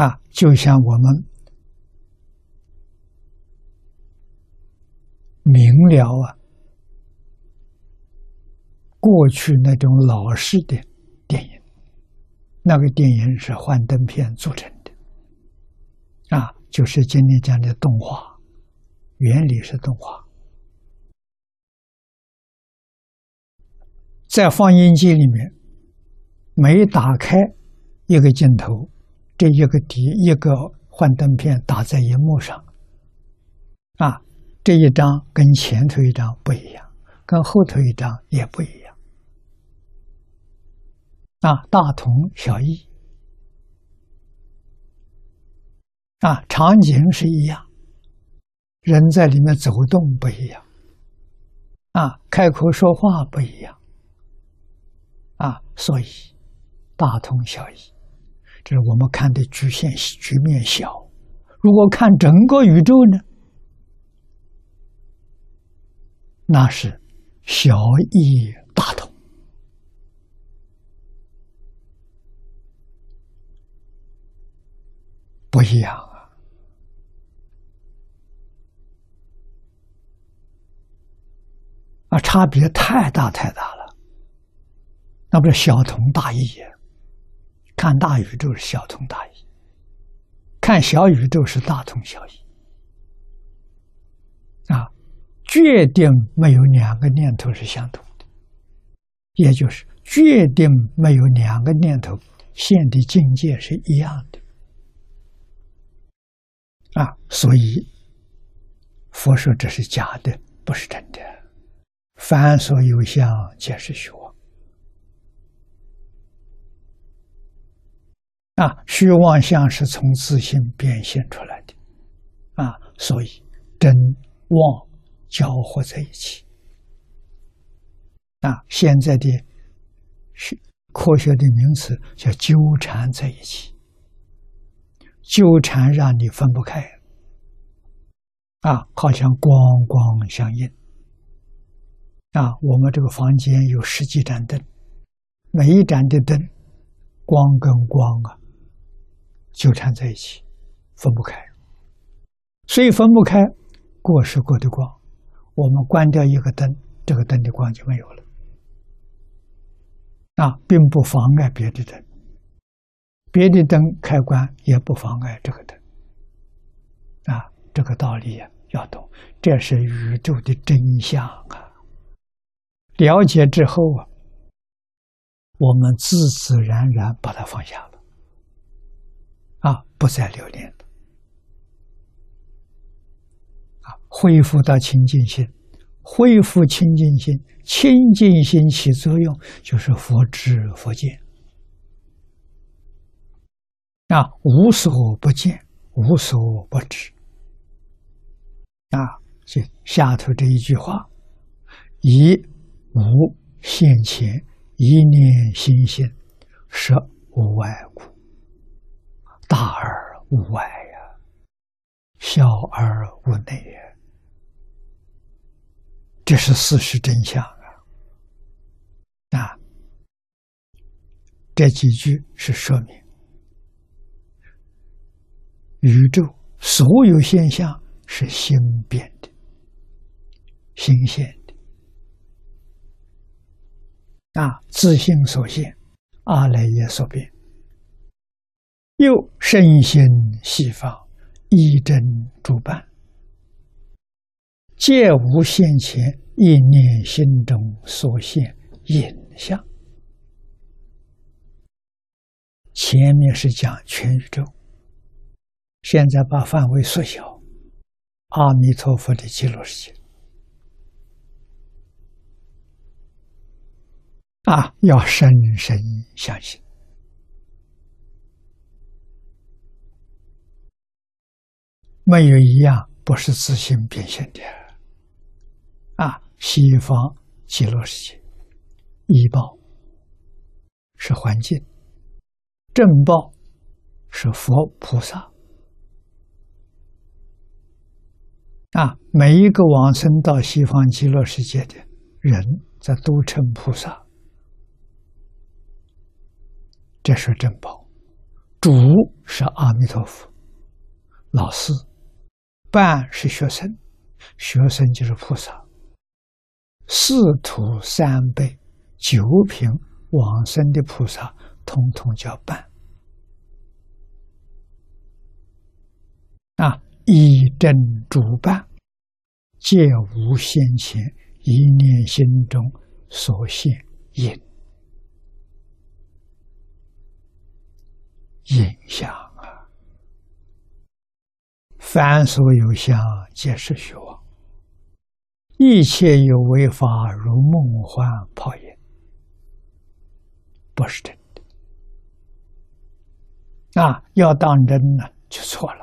啊，就像我们明了啊，过去那种老式的电影，那个电影是幻灯片做成的，啊，就是今天讲的动画，原理是动画，在放映机里面，每打开一个镜头。这一个底一个幻灯片打在荧幕上，啊，这一张跟前头一张不一样，跟后头一张也不一样，啊，大同小异，啊，场景是一样，人在里面走动不一样，啊，开口说话不一样，啊，所以大同小异。这是我们看的局限局面小，如果看整个宇宙呢，那是小异大同，不一样啊！啊，差别太大太大了，那不是小同大异呀？看大宇宙是小同大异，看小宇宙是大同小异。啊，决定没有两个念头是相同的，也就是决定没有两个念头现的境界是一样的。啊，所以佛说这是假的，不是真的。凡所有相，皆是虚妄。啊，虚妄相是从自信变现出来的，啊，所以真妄交合在一起。啊，现在的学科学的名词叫纠缠在一起，纠缠让你分不开。啊，好像光光相应。啊，我们这个房间有十几盏灯，每一盏的灯，光跟光啊。纠缠在一起，分不开。所以分不开，过是过的光。我们关掉一个灯，这个灯的光就没有了。啊，并不妨碍别的灯，别的灯开关也不妨碍这个灯。啊，这个道理要懂，这是宇宙的真相啊！了解之后啊，我们自自然然把它放下。啊，不再留恋了。啊，恢复到清净心，恢复清净心，清净心起作用就是佛知佛见。啊，无所不见，无所不知。啊，这下头这一句话，以无现前，一念心性，实无外故。大而无外呀，小而无内呀，这是事实真相啊！啊，这几句是说明宇宙所有现象是心变的、心现的啊，自性所现，阿赖耶所变。又身心西方，一真主办，皆无现前一念心中所现影像。前面是讲全宇宙，现在把范围缩小，阿弥陀佛的极乐世界啊，要深深相信。没有一样不是自信变现的，啊！西方极乐世界，医报是环境，正报是佛菩萨，啊！每一个往生到西方极乐世界的人，在都称菩萨，这是正报；主是阿弥陀佛，老师；伴是学生，学生就是菩萨。四土三辈九品往生的菩萨，通通叫伴。啊，一真主伴，皆无先前一念心中所现影。影像，凡所有相，皆是虚妄。一切有为法，如梦幻泡影，不是真的。啊，要当真呢，就错了。